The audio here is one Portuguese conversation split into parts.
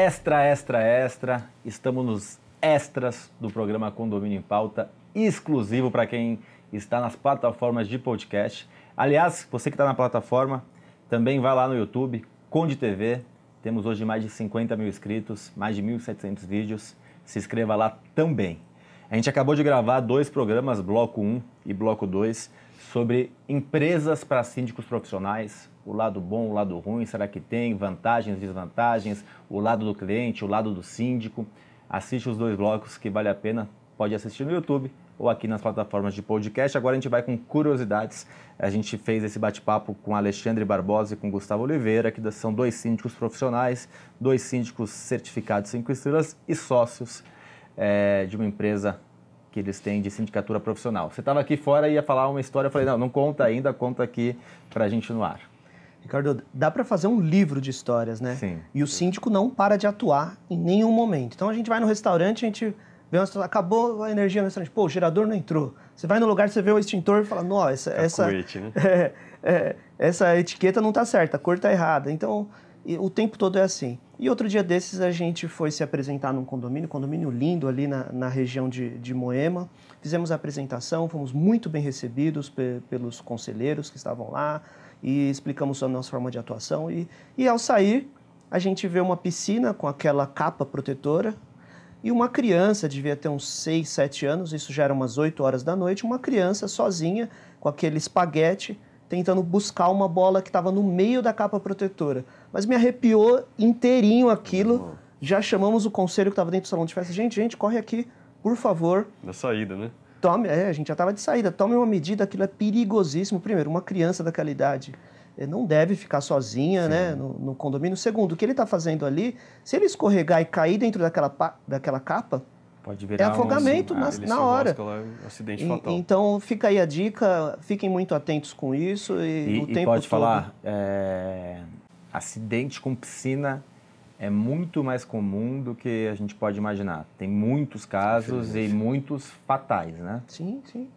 Extra, extra, extra. Estamos nos extras do programa Condomínio em Pauta, exclusivo para quem está nas plataformas de podcast. Aliás, você que está na plataforma, também vai lá no YouTube, Conde TV. Temos hoje mais de 50 mil inscritos, mais de 1.700 vídeos. Se inscreva lá também. A gente acabou de gravar dois programas, Bloco 1 e Bloco 2, sobre empresas para síndicos profissionais, o lado bom, o lado ruim, será que tem vantagens, desvantagens, o lado do cliente, o lado do síndico. Assiste os dois blocos que vale a pena, pode assistir no YouTube ou aqui nas plataformas de podcast. Agora a gente vai com curiosidades. A gente fez esse bate-papo com Alexandre Barbosa e com Gustavo Oliveira, que são dois síndicos profissionais, dois síndicos certificados 5 estrelas e sócios é, de uma empresa que eles têm de sindicatura profissional. Você estava aqui fora e ia falar uma história, eu falei, não, não conta ainda, conta aqui para a gente no ar. Ricardo, dá para fazer um livro de histórias, né? Sim. E o síndico não para de atuar em nenhum momento. Então a gente vai no restaurante, a gente vê uma situação, acabou a energia no restaurante, pô, o gerador não entrou. Você vai no lugar, você vê o extintor e fala, nossa, essa, Cacuete, né? é, é, essa etiqueta não está certa, a cor está errada. Então o tempo todo é assim. E outro dia desses a gente foi se apresentar num condomínio, condomínio lindo ali na, na região de, de Moema. Fizemos a apresentação, fomos muito bem recebidos pe, pelos conselheiros que estavam lá e explicamos a nossa forma de atuação. E, e ao sair, a gente vê uma piscina com aquela capa protetora e uma criança, devia ter uns 6, 7 anos, isso já era umas 8 horas da noite, uma criança sozinha com aquele espaguete tentando buscar uma bola que estava no meio da capa protetora. Mas me arrepiou inteirinho aquilo. Já chamamos o conselho que estava dentro do salão de festa. Gente, gente, corre aqui, por favor. Na saída, né? Tome, é, a gente já estava de saída. Tome uma medida, aquilo é perigosíssimo. Primeiro, uma criança daquela idade eh, não deve ficar sozinha né, no, no condomínio. Segundo, o que ele está fazendo ali, se ele escorregar e cair dentro daquela, daquela capa, Pode é afogamento um, na, na hora. acidente E- fatal. então fica aí a dica, fiquem muito atentos com isso e, E, o e tempo pode todo. falar, é, acidente com piscina é muito mais comum do que a gente pode imaginar. Tem muitos casos e muitos fatais, né? Sim, sim.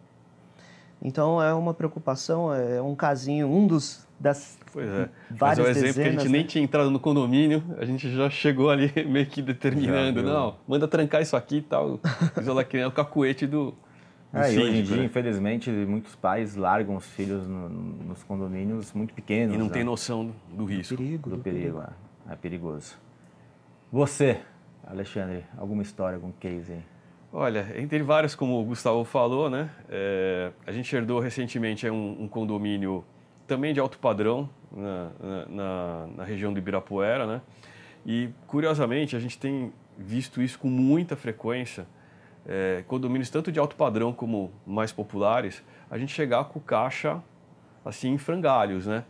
Então é uma preocupação, é um casinho, um dos das Pois é. Mas várias é o exemplo que a dezenas, gente né? nem tinha entrado no condomínio, a gente já chegou ali meio que determinando. Já, não, manda trancar isso aqui e tal. Isolar que é o cacuete do, do É, e hoje em dia, né? infelizmente, muitos pais largam os filhos no- nos condomínios muito pequenos. E não né? tem noção do risco. perigo, do do perigo. É, é perigoso. Você, Alexandre, alguma história, algum case aí? Olha, entre vários, como o Gustavo falou, né? é, a gente herdou recentemente um, um condomínio também de alto padrão na, na- na- região do Ibirapuera, né? E, curiosamente, a gente tem visto isso com muita frequência. é, condomínios tanto de alto padrão como mais populares, a gente chegar com caixa assim em frangalhos, né?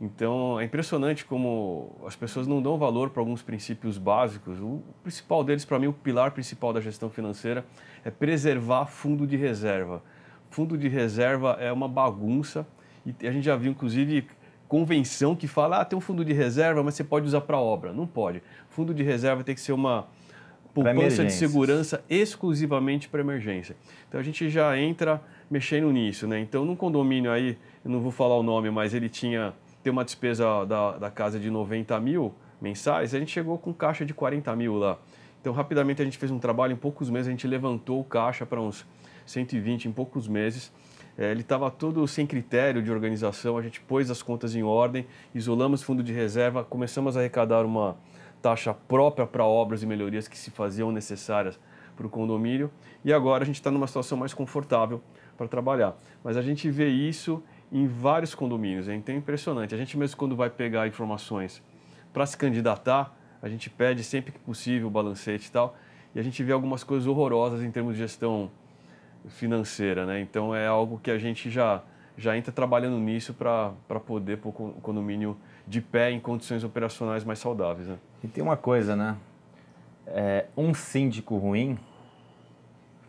Então é impressionante como as pessoas não dão valor para alguns princípios básicos. O principal deles, para mim, o pilar principal da gestão financeira é preservar fundo de reserva. Fundo de reserva é uma bagunça e a gente já viu, inclusive, convenção que fala: ah, tem um fundo de reserva, mas você pode usar para obra. Não pode. Fundo de reserva tem que ser uma poupança de segurança exclusivamente para emergência. Então a gente já entra mexendo nisso, né? Então num condomínio aí, eu não vou falar o nome, mas ele tinha tem uma despesa da, da casa de 90 mil mensais, a gente chegou com caixa de 40 mil lá. Então rapidamente a gente fez um trabalho, em poucos meses a gente levantou o caixa para uns 120 em poucos meses. É, ele estava todo sem critério de organização, a gente pôs as contas em ordem, isolamos fundo de reserva, começamos a arrecadar uma taxa própria para obras e melhorias que se faziam necessárias para o condomínio e agora a gente está numa situação mais confortável para trabalhar. Mas a gente vê isso em vários condomínios, então é impressionante. A gente mesmo quando vai pegar informações para se candidatar, a gente pede sempre que possível o balancete e tal, e a gente vê algumas coisas horrorosas em termos de gestão financeira, né? Então é algo que a gente já já entra trabalhando nisso para poder pôr o condomínio de pé em condições operacionais mais saudáveis, né? E tem uma coisa, né? É, um síndico ruim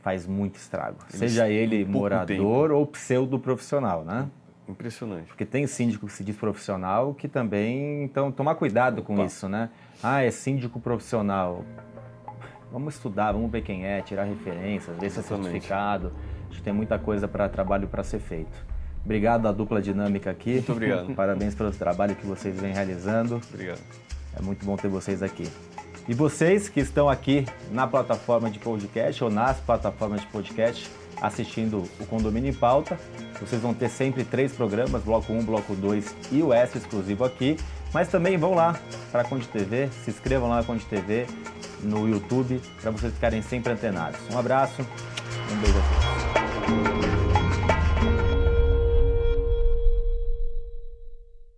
faz muito estrago. Seja ele morador ou pseudo profissional, né? Impressionante. Porque tem síndico que se diz profissional que também. Então, tomar cuidado com Opa. isso, né? Ah, é síndico profissional. Vamos estudar, vamos ver quem é, tirar referências, ver se é certificado. Acho que tem muita coisa para trabalho para ser feito. Obrigado à dupla dinâmica aqui. Muito obrigado. Parabéns pelo trabalho que vocês vêm realizando. Obrigado. É muito bom ter vocês aqui. E vocês que estão aqui na plataforma de podcast ou nas plataformas de podcast assistindo o Condomínio em Pauta, vocês vão ter sempre três programas, bloco 1, bloco 2 e o extra exclusivo aqui. Mas também vão lá para a Conde TV, se inscrevam lá na Conde TV, no YouTube, para vocês ficarem sempre antenados. Um abraço, um beijo a todos.